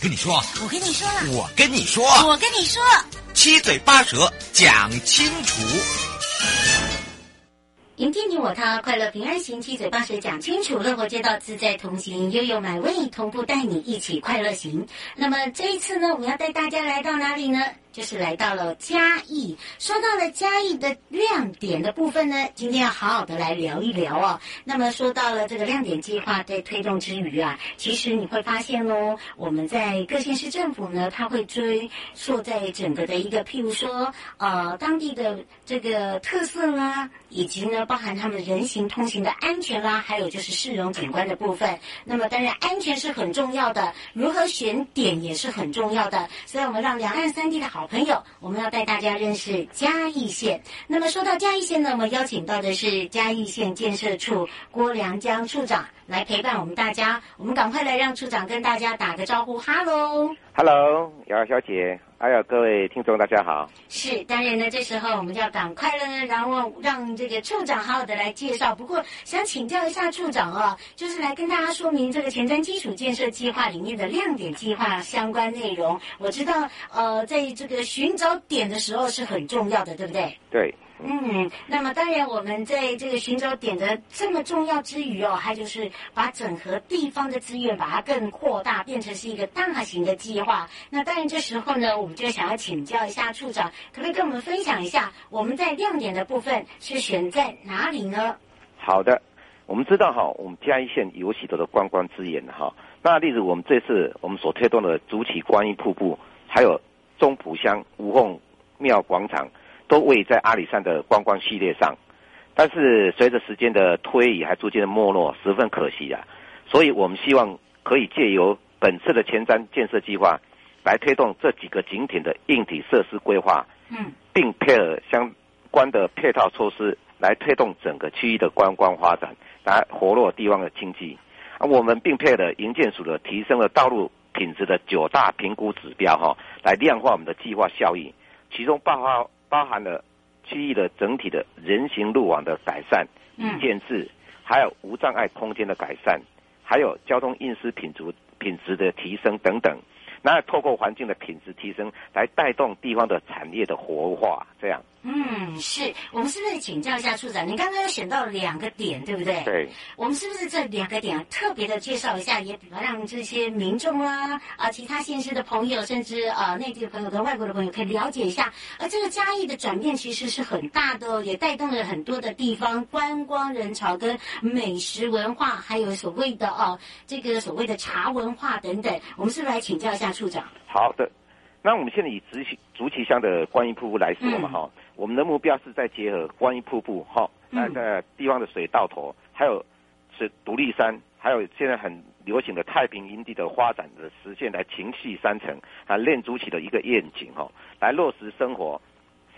跟你说，我跟你说了，我跟你说，我跟你说，七嘴八舌讲清楚。迎接你我他，快乐平安行，七嘴八舌讲清楚，乐活街道自在同行，悠悠美味同步带你一起快乐行。那么这一次呢，我们要带大家来到哪里呢？就是来到了嘉义，说到了嘉义的亮点的部分呢，今天要好好的来聊一聊哦。那么说到了这个亮点计划在推动之余啊，其实你会发现哦，我们在各县市政府呢，它会追溯在整个的一个，譬如说呃当地的这个特色啦，以及呢包含他们人行通行的安全啦，还有就是市容景观的部分。那么当然安全是很重要的，如何选点也是很重要的。所以我们让两岸三地的好。好朋友，我们要带大家认识嘉义县。那么说到嘉义县呢，我们邀请到的是嘉义县建设处郭良江处长来陪伴我们大家。我们赶快来让处长跟大家打个招呼，哈喽。Hello，瑶瑶小姐，还有各位听众，大家好。是，当然呢，这时候我们就要赶快了呢，然后让这个处长好好的来介绍。不过，想请教一下处长啊，就是来跟大家说明这个前瞻基础建设计划里面的亮点计划相关内容。我知道，呃，在这个寻找点的时候是很重要的，对不对？对。嗯，那么当然，我们在这个寻找点的这么重要之余哦，还就是把整合地方的资源，把它更扩大，变成是一个大型的计划。那当然，这时候呢，我们就想要请教一下处长，可不可以跟我们分享一下，我们在亮点的部分是选在哪里呢？好的，我们知道哈，我们嘉义县有许多的观光资源哈。那例如我们这次我们所推动的主体观音瀑布，还有中埔乡五凤庙广场。都位在阿里山的观光系列上，但是随着时间的推移，还逐渐的没落，十分可惜啊！所以我们希望可以借由本次的前瞻建设计划，来推动这几个景点的硬体设施规划，嗯，并配合相关的配套措施，来推动整个区域的观光发展，来活络地方的经济。啊，我们并配合营建署的提升了道路品质的九大评估指标，哈，来量化我们的计划效益，其中包括。包含了区域的整体的人行路网的改善、嗯，建制，还有无障碍空间的改善，还有交通运输品质品质的提升等等。那透过环境的品质提升，来带动地方的产业的活化，这样。嗯，是我们是不是请教一下处长？你刚刚有选到两个点，对不对？对。我们是不是这两个点特别的介绍一下，也比较让这些民众啊啊，其他县市的朋友，甚至啊内地的朋友跟外国的朋友可以了解一下。而这个嘉义的转变其实是很大的，也带动了很多的地方观光人潮跟美食文化，还有所谓的啊这个所谓的茶文化等等。我们是不是来请教一下处长？好的。那我们现在以竹崎竹崎乡的观音瀑布来说嘛，哈、嗯，我们的目标是在结合观音瀑布，哈，那个地方的水道头，还有是独立山，还有现在很流行的太平营地的发展的实现，来情系山城啊，练竹崎的一个愿景，哈，来落实生活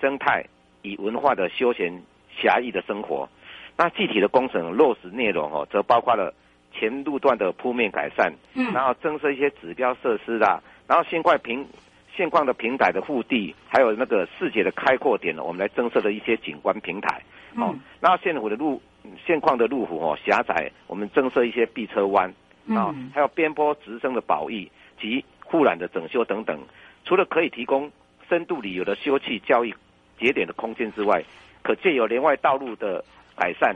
生态与文化的休闲侠义的生活。那具体的工程落实内容，哦，则包括了前路段的铺面改善，嗯，然后增设一些指标设施啦，然后新块平。现况的平台的腹地，还有那个视野的开阔点呢，我们来增设的一些景观平台。嗯、哦，那现府的路现况的路虎哦狭窄，我们增设一些避车弯。啊、哦，还有边坡直升的保育及护栏的整修等等，除了可以提供深度旅游的休憩、交易节点的空间之外，可借由连外道路的改善，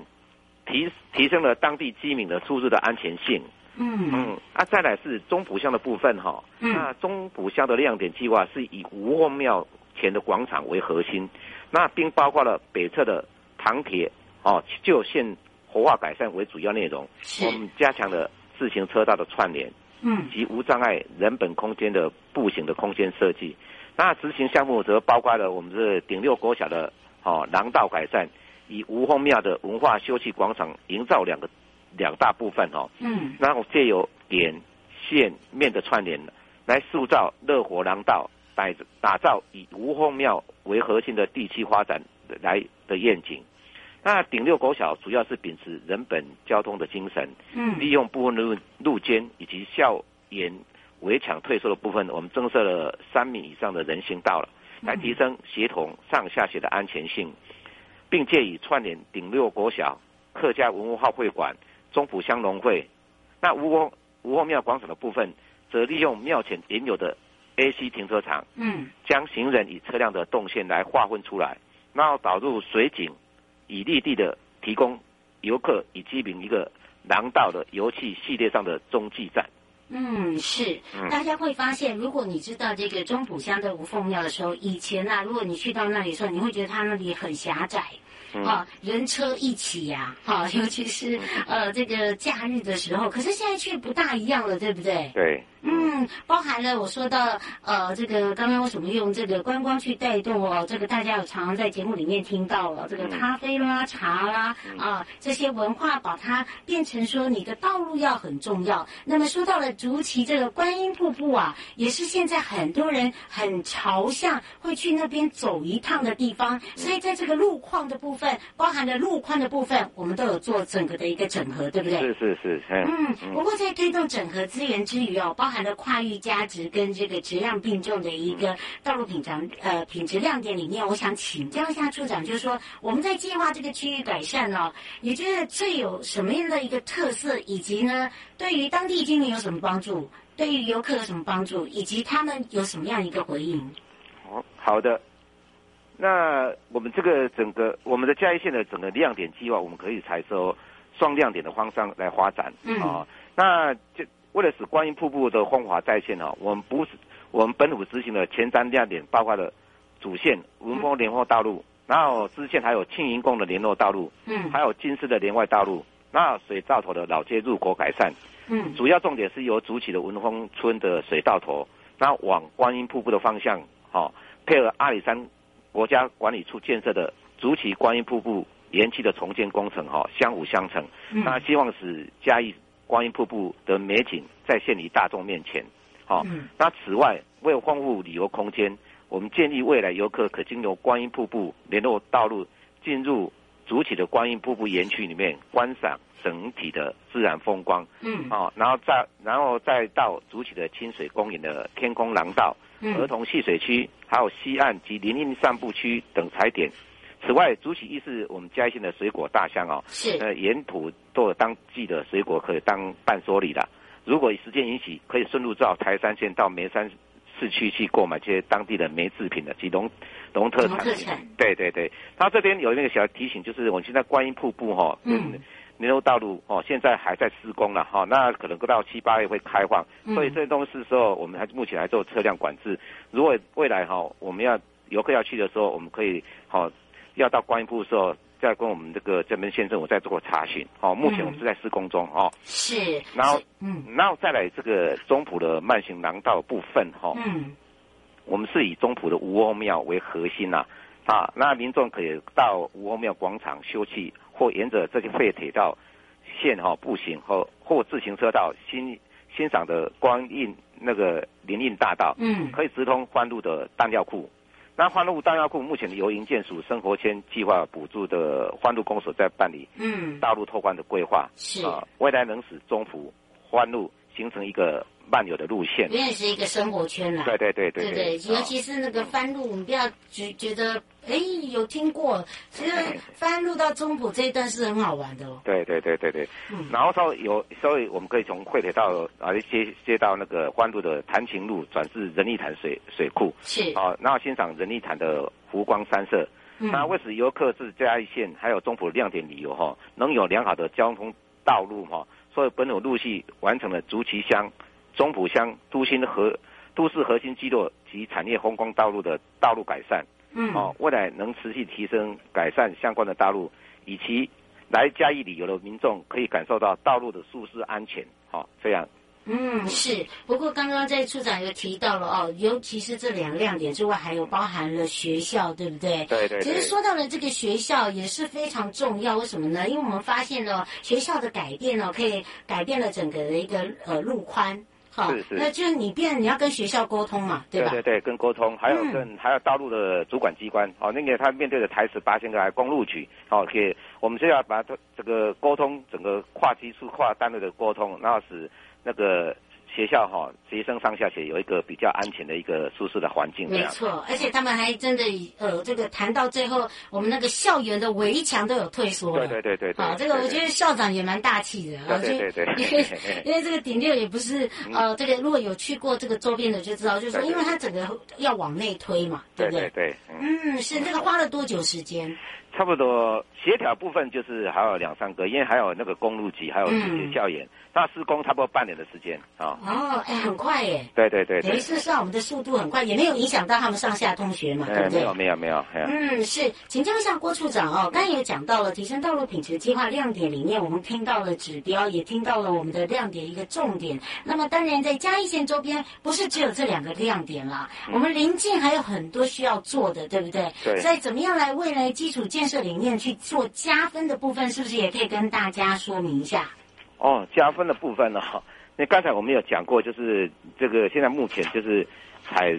提提升了当地居民的出入的安全性。嗯嗯，啊，再来是中埔乡的部分哈。嗯。那中埔乡的亮点计划是以吴凤庙前的广场为核心，那并包括了北侧的唐铁哦旧线活化改善为主要内容。是。我们加强了自行车道的串联，嗯，及无障碍人本空间的步行的空间设计。那执行项目则包括了我们这顶六国小的哦廊道改善，以吴凤庙的文化休憩广场营造两个。两大部分哦，嗯，然后借由点线面的串联，来塑造热火廊道，打打造以吴凤庙为核心的地区发展来的愿景。那顶六国小主要是秉持人本交通的精神，嗯，利用部分路路肩以及校园围墙退缩的部分，我们增设了三米以上的人行道了，来提升协同上下学的安全性，并借以串联顶六国小客家文化会馆。中埔乡农会，那吴凤吴凤庙广场的部分，则利用庙前原有的 AC 停车场，嗯，将行人与车辆的动线来划分出来，然后导入水井，以立地的提供游客以居民一个廊道的游憩系列上的中继站。嗯，是，大家会发现，如果你知道这个中埔乡的吴凤庙的时候，以前啊，如果你去到那里的时候，你会觉得它那里很狭窄。啊，人车一起呀，哈，尤其是呃这个假日的时候，可是现在却不大一样了，对不对？对。嗯，包含了我说到呃，这个刚刚为什么用这个观光去带动哦？这个大家有常常在节目里面听到了，这个咖啡啦、茶啦啊，这些文化把它变成说你的道路要很重要。那么说到了竹崎这个观音瀑布啊，也是现在很多人很朝向会去那边走一趟的地方，所以在这个路况的部分，包含了路宽的部分，我们都有做整个的一个整合，对不对？是是是，嗯。不过在推动整合资源之余哦，包含含的跨域价值跟这个质量并重的一个道路品尝呃品质亮点里面，我想请教一下处长，就是说我们在计划这个区域改善哦，你觉得最有什么样的一个特色，以及呢对于当地居民有什么帮助，对于游客有什么帮助，以及他们有什么样一个回应？好好的，那我们这个整个我们的嘉义县的整个亮点计划，我们可以采收双亮点的方向来发展啊、那就。为了使观音瀑布的风华再现哦，我们不是我们本土执行的前瞻亮点，包括了主线文峰联络道路，然后支线还有庆云宫的联络道路，嗯，还有金狮的联外道路，那水道头的老街入口改善，嗯，主要重点是由主体的文峰村的水道头，然后往观音瀑布的方向，哈，配合阿里山国家管理处建设的竹崎观音瀑布延期的重建工程，哈，相辅相成，那希望使嘉义。观音瀑布的美景再现于大众面前，好、哦。那此外，为了丰富旅游空间，我们建议未来游客可经由观音瀑布联络道路进入竹崎的观音瀑布园区里面观赏整体的自然风光。嗯。哦，然后再然后再到主体的清水公园的天空廊道、嗯、儿童戏水区，还有西岸及林荫散步区等踩点。此外，竹崎亦是我们嘉义县的水果大乡哦，是呃，沿途都有当季的水果可以当伴手礼的。如果时间允许，可以顺路到台山线到梅山市区去购买这些当地的梅制品的及农农特产品。对对对，它这边有那个小提醒，就是我们现在观音瀑布哈、哦，嗯，联络道路哦，现在还在施工了哈、哦，那可能到七八月会开放，嗯、所以这些东西的时候，我们还目前还做车辆管制。如果未来哈、哦，我们要游客要去的时候，我们可以好。哦要到观音部的时候，再跟我们这个这边先生，我再做查询。哦，目前我们是在施工中哦。是。然后，嗯，然后再来这个中埔的慢行廊道部分哈。嗯。我们是以中埔的吴凤庙为核心呐，啊，那民众可以到吴凤庙广场休憩，或沿着这个废铁道线哈步行和或自行车道欣欣赏的光印那个林荫大道。嗯。可以直通欢路的弹药库。那欢路弹药库目前由营建署生活圈计划补助的欢路公所在办理，嗯，道路拓宽的规划，是啊，未来能使中埔欢路形成一个漫游的路线，原来是一个生活圈啦。对对对对对对，尤其是那个番路，你不要觉觉得。哎，有听过，其实翻入到中埔这一段是很好玩的哦。对对对对对，嗯，然后到有，所以我们可以从惠铁道啊接接到那个番路的潭情路，转至人力潭水水库，是啊，然后欣赏人力潭的湖光山色。嗯，那为使游客是嘉义县还有中埔亮点旅游哈，能有良好的交通道路哈，所以本土陆续完成了竹崎乡、中埔乡都心核都市核心基落及产业风光道路的道路改善。嗯，哦，未来能持续提升改善相关的道路，以及来嘉义旅游的民众可以感受到道路的舒适安全，好、哦，这样。嗯，是。不过刚刚在处长有提到了哦，尤其是这两个亮点之外，还有包含了学校，对不对？对对对。其实说到了这个学校也是非常重要，为什么呢？因为我们发现了学校的改变呢，可以改变了整个的一个呃路宽。好，是是，那就是你变，你要跟学校沟通嘛，对吧？对对对，跟沟通，还有跟、嗯、还有大陆的主管机关，哦，那个他面对的台词八千个来公路局，哦，可以，我们就要把这这个沟通，整个跨机处、跨单位的沟通，然后使那个。学校哈，学生上下学有一个比较安全的一个舒适的环境。没错，而且他们还真的呃，这个谈到最后，我们那个校园的围墙都有退缩。对对对对。好，这个我觉得校长也蛮大气的。对对对。因为 因为这个顶六也不是呃，这个如果有去过这个周边的就知道，就是说，因为它整个要往内推嘛，对不对？对。嗯，是那个花了多久时间？差不多协调部分就是还有两三个，因为还有那个公路局，还有学校园，那、嗯、施工差不多半年的时间啊。哦，哎，很快耶。对对对，对。等于是上我们的速度很快，也没有影响到他们上下通学嘛，对不对？没有没有没有。嗯，是，请教一下郭处长哦，刚才有讲到了提升道路品质计划亮点里面，我们听到了指标，也听到了我们的亮点一个重点。那么当然在嘉义县周边，不是只有这两个亮点啦，嗯、我们临近还有很多需要做的，对不对？对。所以怎么样来未来基础建设里面去做加分的部分，是不是也可以跟大家说明一下？哦，加分的部分呢？那刚才我们有讲过，就是这个现在目前就是采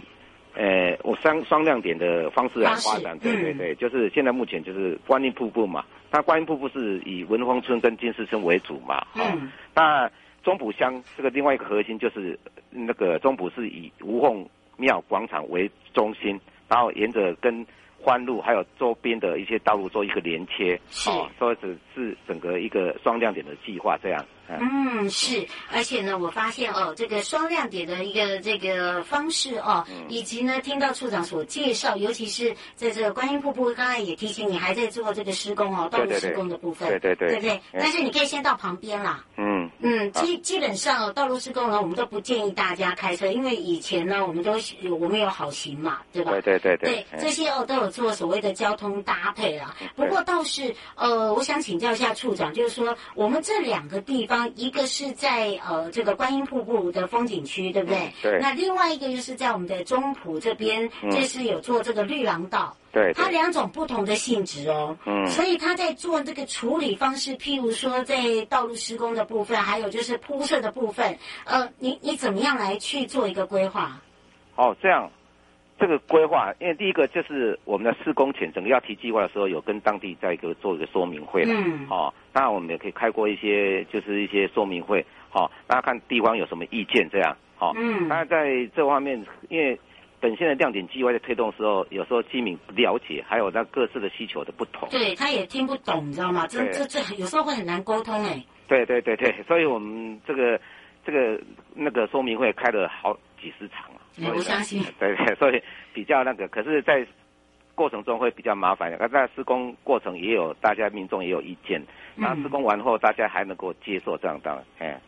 呃我双双亮点的方式来发展，对对对，就是现在目前就是观音瀑布嘛，那观音瀑布是以文峰村跟金狮村为主嘛，嗯、哦，那中埔乡这个另外一个核心就是那个中埔是以吴凤庙广场为中心，然后沿着跟。关路还有周边的一些道路做一个连接，是，所以只是整个一个双亮点的计划这样。嗯，是，而且呢，我发现哦，这个双亮点的一个这个方式哦，嗯、以及呢，听到处长所介绍，尤其是在这个观音瀑布，刚才也提醒你还在做这个施工哦，道路施工的部分，对对对，对不对？但是你可以先到旁边啦。嗯嗯，基基本上道路施工呢，我们都不建议大家开车，因为以前呢，我们都我们有好行嘛，对吧？对对对对，对这些哦都有做所谓的交通搭配啦。不过倒是呃，我想请教一下处长，就是说我们这两个地方。一个是在呃这个观音瀑布的风景区，对不对？对。那另外一个就是在我们的中埔这边，这是有做这个绿廊道。对。它两种不同的性质哦。嗯。所以他在做这个处理方式，譬如说在道路施工的部分，还有就是铺设的部分，呃，你你怎么样来去做一个规划？哦，这样。这个规划，因为第一个就是我们的施工前整个要提计划的时候，有跟当地在一个做一个说明会了。嗯。哦，那我们也可以开过一些，就是一些说明会。哦，大家看地方有什么意见这样。哦。嗯。那在这方面，因为本县的亮点计划在推动的时候，有时候居民不了解，还有那各自的需求的不同。对，他也听不懂，你知道吗？这这这有时候会很难沟通哎。对对对对，所以我们这个这个那个说明会开了好几十场。我相信，对对，所以比较那个，可是，在过程中会比较麻烦。那在施工过程也有大家民众也有意见，那施工完后大家还能够接受这样的，哎，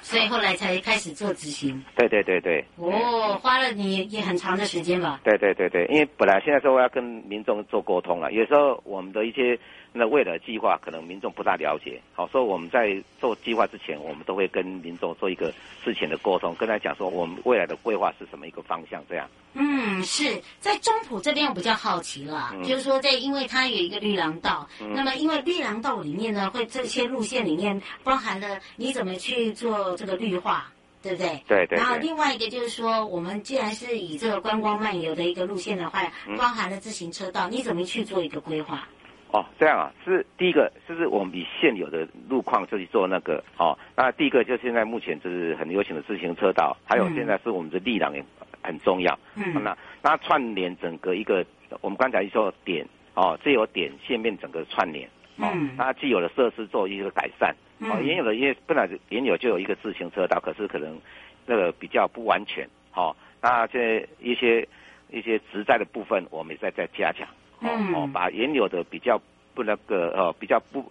所以后来才开始做执行。对对对对。哦，花了你也很长的时间吧？对对对对，因为本来现在说我要跟民众做沟通了，有时候我们的一些。那未来计划可能民众不大了解，好，所以我们在做计划之前，我们都会跟民众做一个事前的沟通，跟他讲说我们未来的规划是什么一个方向，这样。嗯，是在中埔这边我比较好奇了，嗯、就是说在因为它有一个绿廊道，嗯、那么因为绿廊道里面呢，会这些路线里面包含了你怎么去做这个绿化，对不对？对，对对。然后另外一个就是说，我们既然是以这个观光漫游的一个路线的话，包含了自行车道，你怎么去做一个规划？哦，这样啊，是第一个，就是我们以现有的路况就去做那个哦。那第一个就现在目前就是很流行的自行车道，还有现在是我们的力量也很重要。嗯，那那串联整个一个，我们刚才说点哦，这有点线面整个串联哦。嗯，那既有的设施做一个改善哦，原有的因为本来原有就有一个自行车道，可是可能那个比较不完全哦。那这一些一些植栽的部分，我们也在在加强。哦哦，把原有的比较不那个哦比较不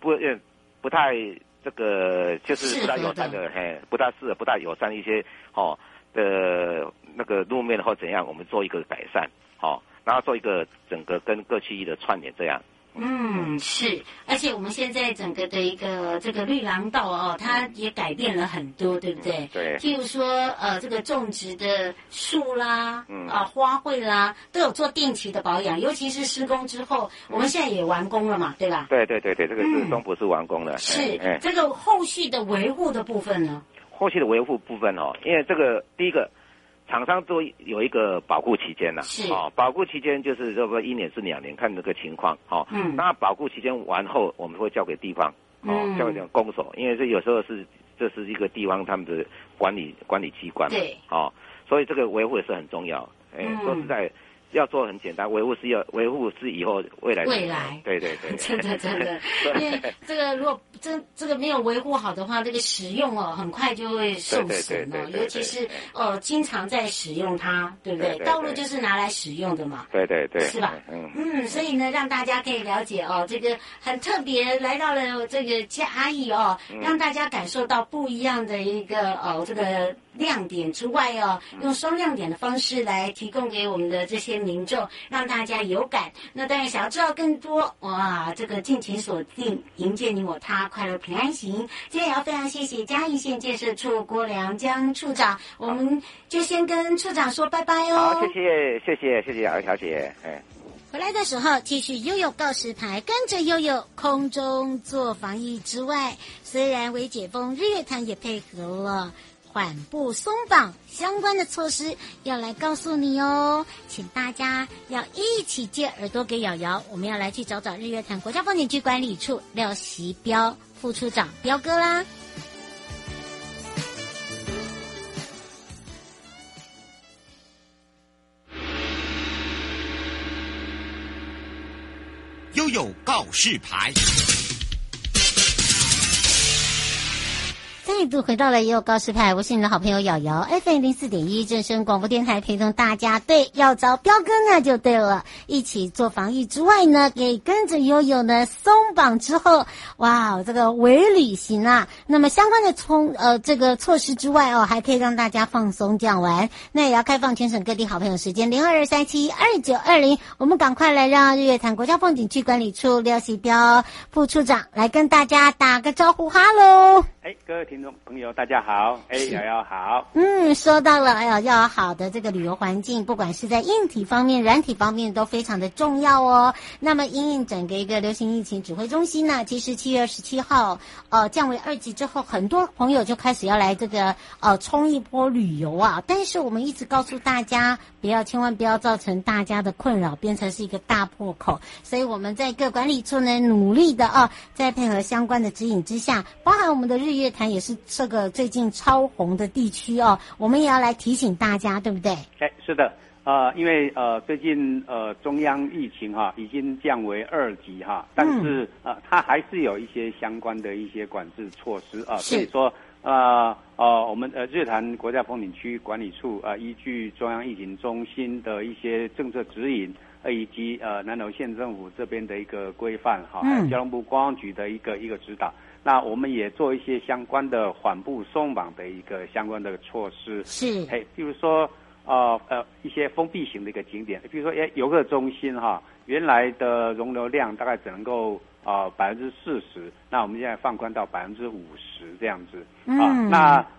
不呃不太这个就是不太友善的嘿，不太适合不太友善一些哦的那个路面或怎样，我们做一个改善，好、哦，然后做一个整个跟各区域的串联这样。嗯，是，而且我们现在整个的一个这个绿廊道哦，它也改变了很多，对不对？对。譬如说，呃，这个种植的树啦，嗯，啊，花卉啦，都有做定期的保养，尤其是施工之后，我们现在也完工了嘛，对吧？对对对对，这个是中部是完工了。是，这个后续的维护的部分呢？后续的维护部分哦，因为这个第一个。厂商都有一个保护期间呐，是。哦，保护期间就是这个一年至两年，看这个情况，哦，嗯，那保护期间完后，我们会交给地方，哦，嗯、交给公所，因为这有时候是这是一个地方他们的管理管理机关，对，哦，所以这个维护也是很重要，哎、嗯，说实在。要做很简单，维护是要维护是以后未来未来，对对对，真的真的，因为这个如果这这个没有维护好的话，这个使用哦很快就会受损哦，尤其是哦经常在使用它，对不对？道路就是拿来使用的嘛，对对对，是吧？嗯嗯，所以呢，让大家可以了解哦，这个很特别来到了这个嘉义哦，让大家感受到不一样的一个哦这个。亮点之外哦，用双亮点的方式来提供给我们的这些民众，让大家有感。那当然想要知道更多哇，这个敬请锁定，迎接你我他，快乐平安行。今天也要非常谢谢嘉义县建设处郭良江处长，我们就先跟处长说拜拜哦。好，谢谢谢谢谢谢姚小姐。哎，回来的时候继续悠悠告示牌，跟着悠悠空中做防疫之外，虽然微解封，日月潭也配合了。缓步松绑相关的措施要来告诉你哦，请大家要一起借耳朵给瑶瑶。我们要来去找找日月潭国家风景区管理处廖锡标副处长彪哥啦。悠悠告示牌。再度回到了悠悠告示牌，我是你的好朋友瑶瑶，FM 零四点一正声广播电台，陪同大家。对，要找彪哥那就对了，一起做防疫之外呢，给跟着悠悠呢松绑之后，哇，这个微旅行啊。那么相关的从呃这个措施之外哦，还可以让大家放松降温。那也要开放全省各地好朋友时间零二二三七二九二零，我们赶快来让日月潭国家风景区管理处廖喜彪副处长来跟大家打个招呼，哈喽。哎，各位听众朋友，大家好！哎，瑶瑶好。嗯，说到了，哎呀，要好的这个旅游环境，不管是在硬体方面、软体方面，都非常的重要哦。那么，因应整个一个流行疫情指挥中心呢，其实七月二十七号，呃，降为二级之后，很多朋友就开始要来这个呃冲一波旅游啊。但是我们一直告诉大家，不要千万不要造成大家的困扰，变成是一个大破口。所以我们在各管理处呢，努力的啊，在配合相关的指引之下，包含我们的日。日月潭也是这个最近超红的地区哦，我们也要来提醒大家，对不对？哎，是的，呃，因为呃最近呃中央疫情哈、啊、已经降为二级哈、啊，但是呃它还是有一些相关的一些管制措施啊，所以说呃呃我们呃日月潭国家风景区管理处啊、呃、依据中央疫情中心的一些政策指引，呃以及呃南投县政府这边的一个规范哈，还有交通部观光局的一个一个指导。那我们也做一些相关的缓步松绑的一个相关的措施，是，嘿，比如说，呃呃，一些封闭型的一个景点，比如说，哎，游客中心哈，原来的容流量大概只能够啊百分之四十，那我们现在放宽到百分之五十这样子，嗯、啊，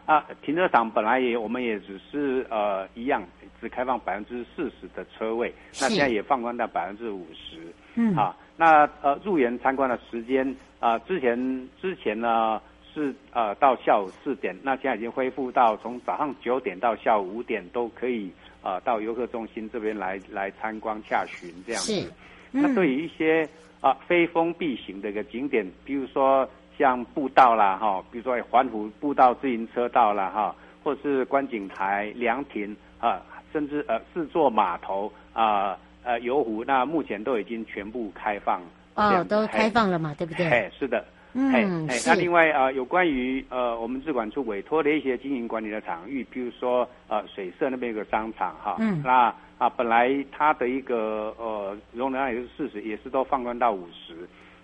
那啊停车场本来也我们也只是呃一样只开放百分之四十的车位，那现在也放宽到百分之五十，嗯，啊。那呃，入园参观的时间啊、呃，之前之前呢是呃到下午四点，那现在已经恢复到从早上九点到下午五点都可以啊、呃、到游客中心这边来来参观洽询这样子。那对于一些啊非封闭型的一个景点，比如说像步道啦哈，比如说环湖步道自行车道啦哈，或者是观景台、凉亭啊，甚至呃四座码头啊呃游湖，那目前都已经全部开放。哦，都开放了嘛，对不对？哎，是的。嗯，哎，那另外啊、呃，有关于呃，我们质管处委托的一些经营管理的场域，譬如说呃，水社那边有个商场哈，嗯，那啊，本来它的一个呃容量也是四十，也是都放宽到五十，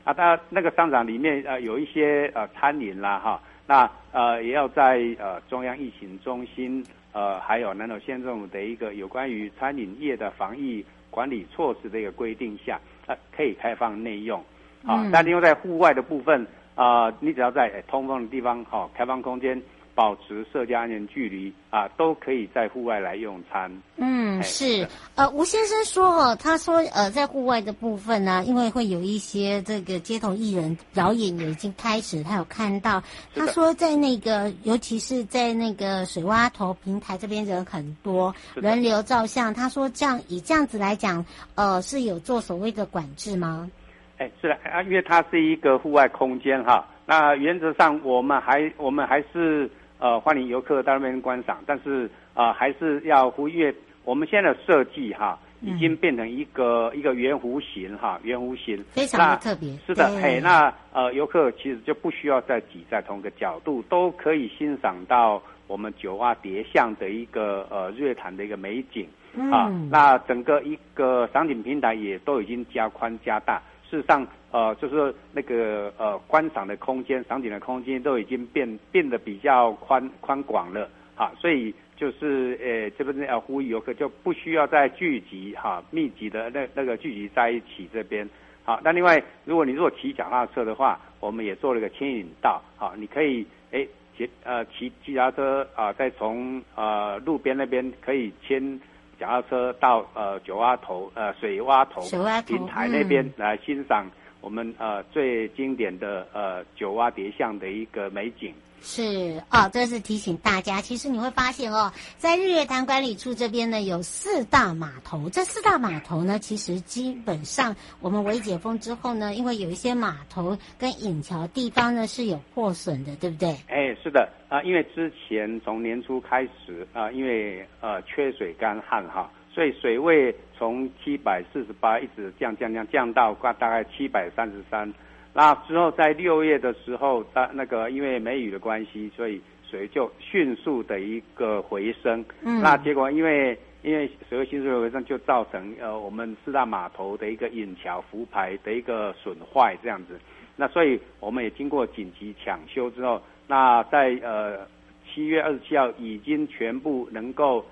啊，它那个商场里面呃有一些呃餐饮啦哈，那呃也要在呃中央疫情中心呃还有南投县政府的一个有关于餐饮业的防疫管理措施的一个规定下，呃可以开放内用，啊，但另外在户外的部分。啊、呃，你只要在通风的地方，好、哦，开放空间，保持社交安全距离啊，都可以在户外来用餐。嗯，是。呃，吴先生说哦，他说呃，在户外的部分呢，因为会有一些这个街头艺人表演也已经开始，他有看到。他说在那个，尤其是在那个水洼头平台这边人很多，轮流照相。他说这样以这样子来讲，呃，是有做所谓的管制吗？哎，是的啊，因为它是一个户外空间哈。那原则上，我们还我们还是呃欢迎游客到那边观赏，但是啊、呃，还是要忽略我们现在的设计哈，已经变成一个、嗯、一个圆弧形哈，圆弧形非常的特别。是的，嘿，那呃游客其实就不需要再挤在同一个角度，都可以欣赏到我们九蛙叠像的一个呃日月潭的一个美景、嗯、啊。那整个一个赏景平台也都已经加宽加大。事实上，呃，就是那个呃观赏的空间、赏景的空间都已经变变得比较宽宽广了，哈，所以就是呃这边要呼吁游客就不需要再聚集哈，密集的那那个聚集在一起这边，好，那另外如果你如果骑脚踏车的话，我们也做了一个牵引道，好，你可以诶骑呃骑骑脚踏车啊，再从呃路边那边可以牵。脚踏车到呃九蛙头呃水洼头平台那边来欣赏我们呃最经典的呃九蛙蝶象的一个美景。是哦，这是提醒大家。其实你会发现哦，在日月潭管理处这边呢，有四大码头。这四大码头呢，其实基本上我们微解封之后呢，因为有一些码头跟引桥地方呢是有破损的，对不对？哎，是的啊，因为之前从年初开始啊，因为呃缺水干旱哈，所以水位从七百四十八一直降降降降到大大概七百三十三。那之后在六月的时候，它那个因为梅雨的关系，所以水就迅速的一个回升。嗯。那结果因为因为水位迅速的回升，就造成呃我们四大码头的一个引桥浮排的一个损坏这样子。那所以我们也经过紧急抢修之后，那在呃七月二十七号已经全部能够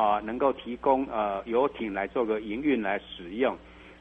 啊、呃、能够提供呃游艇来做个营运来使用。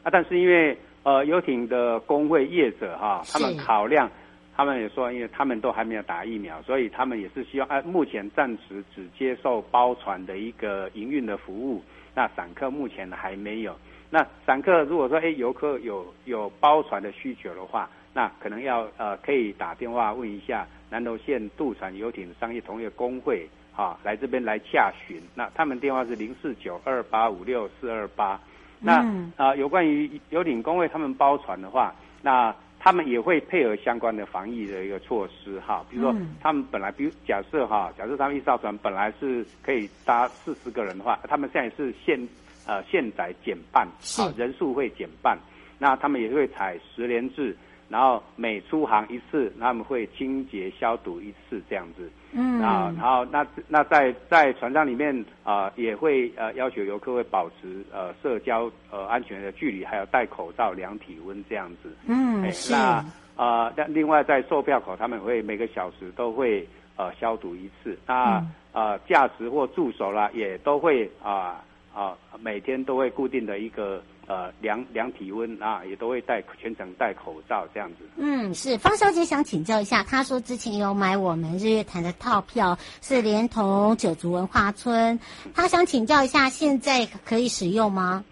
啊，但是因为呃，游艇的工会业者哈，他们考量，他们也说，因为他们都还没有打疫苗，所以他们也是希望，哎、啊，目前暂时只接受包船的一个营运的服务，那散客目前还没有。那散客如果说，哎，游客有有包船的需求的话，那可能要呃，可以打电话问一下南投县渡船游艇商业同业工会，哈，来这边来洽询。那他们电话是零四九二八五六四二八。那啊、有关于有领工会他们包船的话，那他们也会配合相关的防疫的一个措施哈，比如说他们本来，比如假设哈，假设他们一艘船本来是可以搭四十个人的话，他们现在是限呃限载减半，啊人数会减半，那他们也会采十连制。然后每出航一次，他们会清洁消毒一次这样子。嗯。啊，然后那那在在船上里面啊、呃，也会呃要求游客会保持呃社交呃安全的距离，还有戴口罩、量体温这样子。嗯，哎、是。那啊，那、呃、另外在售票口，他们会每个小时都会呃消毒一次。那呃，驾驶或助手啦，也都会啊啊、呃、每天都会固定的一个。呃，量量体温啊，也都会戴全程戴口罩这样子。嗯，是方小姐想请教一下，她说之前有买我们日月潭的套票，是连同九族文化村，她想请教一下，现在可以使用吗？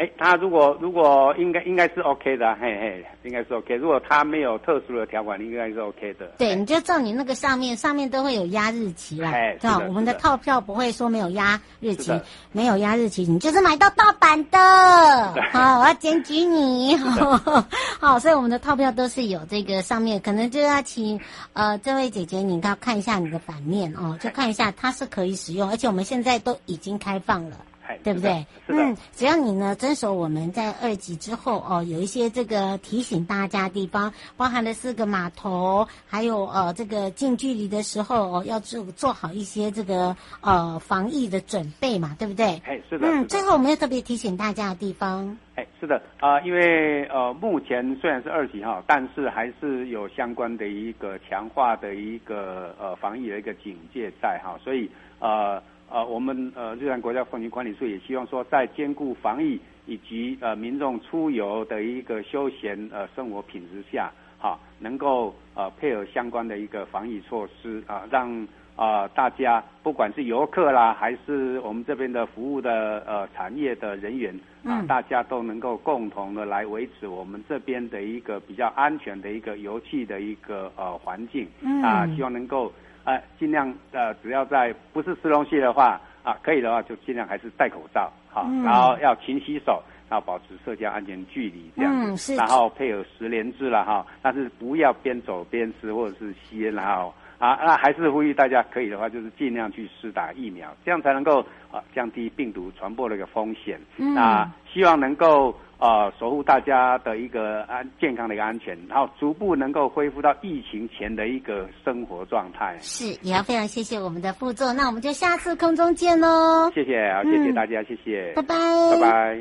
哎，他如果如果应该应该是 OK 的，嘿嘿，应该是 OK。如果他没有特殊的条款，应该是 OK 的。对，你就照你那个上面，上面都会有压日期啦。哎，对，我们的套票不会说没有压日期，没有压日期，你就是买到盗版的。好，我要检举你。好，所以我们的套票都是有这个上面，可能就要请呃这位姐姐，你要看一下你的版面哦，就看一下它是可以使用，而且我们现在都已经开放了。对不对？嗯，只要你呢遵守我们在二级之后哦，有一些这个提醒大家的地方，包含了四个码头，还有呃这个近距离的时候哦，要做做好一些这个呃防疫的准备嘛，对不对？哎，是的。嗯，最后我们要特别提醒大家的地方。哎，是的啊，呃，因为呃目前虽然是二级哈，但是还是有相关的一个强化的一个呃防疫的一个警戒在哈，所以呃。呃，我们呃，日本国家风情管理处也希望说，在兼顾防疫以及呃民众出游的一个休闲呃生活品质下，哈、啊，能够呃配合相关的一个防疫措施啊，让啊、呃、大家不管是游客啦，还是我们这边的服务的呃产业的人员啊，嗯、大家都能够共同的来维持我们这边的一个比较安全的一个游憩的一个呃环境，啊，希望能够。呃，尽量呃，只要在不是吃东西的话啊，可以的话就尽量还是戴口罩，好，嗯、然后要勤洗手，然后保持社交安全距离这样，嗯、是。然后配合十连制了哈，但是不要边走边吃或者是吸烟，然后啊，那还是呼吁大家可以的话就是尽量去施打疫苗，这样才能够啊降低病毒传播的一个风险，嗯、啊，希望能够。呃，守护大家的一个安健康的一个安全，然后逐步能够恢复到疫情前的一个生活状态。是，也要非常谢谢我们的副座，那我们就下次空中见喽。谢谢，好，谢谢大家，嗯、谢谢，拜拜，拜拜。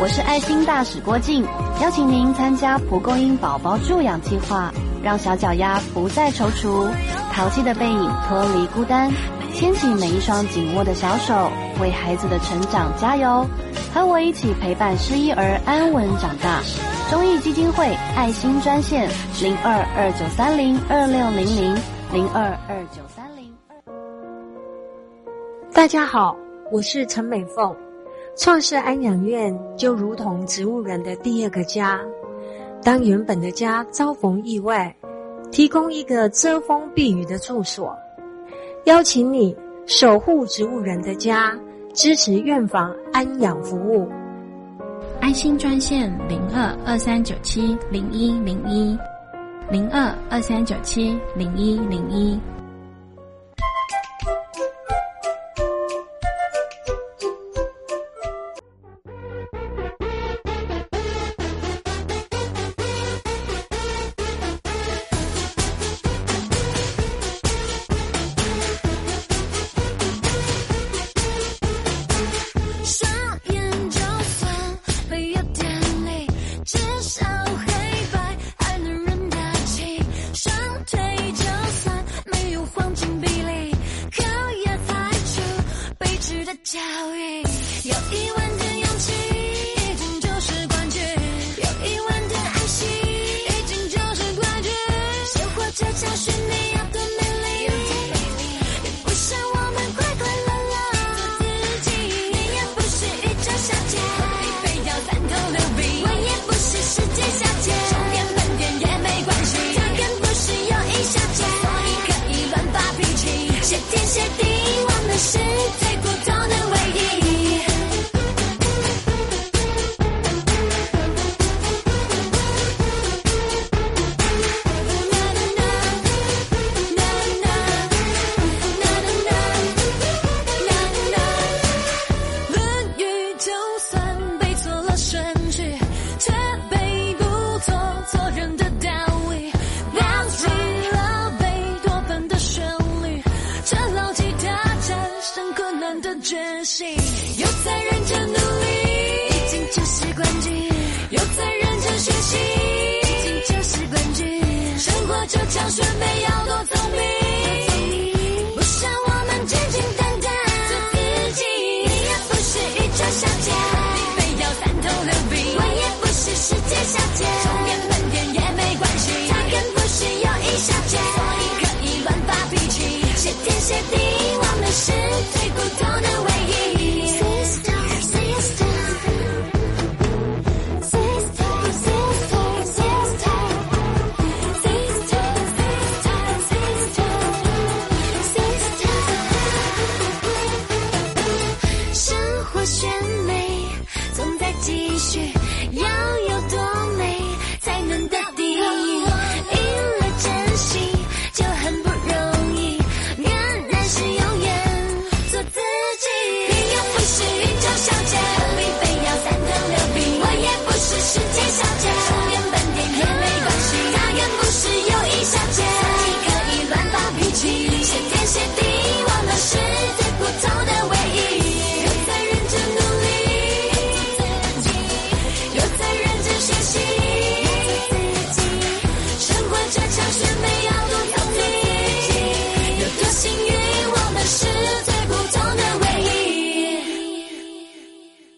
我是爱心大使郭靖，邀请您参加蒲公英宝宝助养计划，让小脚丫不再踌躇，淘气的背影脱离孤单。牵起每一双紧握的小手，为孩子的成长加油，和我一起陪伴失依儿安稳长大。中义基金会爱心专线零二二九三零二六零零零二二九三零二。大家好，我是陈美凤。创设安养院就如同植物人的第二个家。当原本的家遭逢意外，提供一个遮风避雨的住所。邀请你守护植物人的家，支持院房安养服务。爱心专线零二二三九七零一零一零二二三九七零一零一。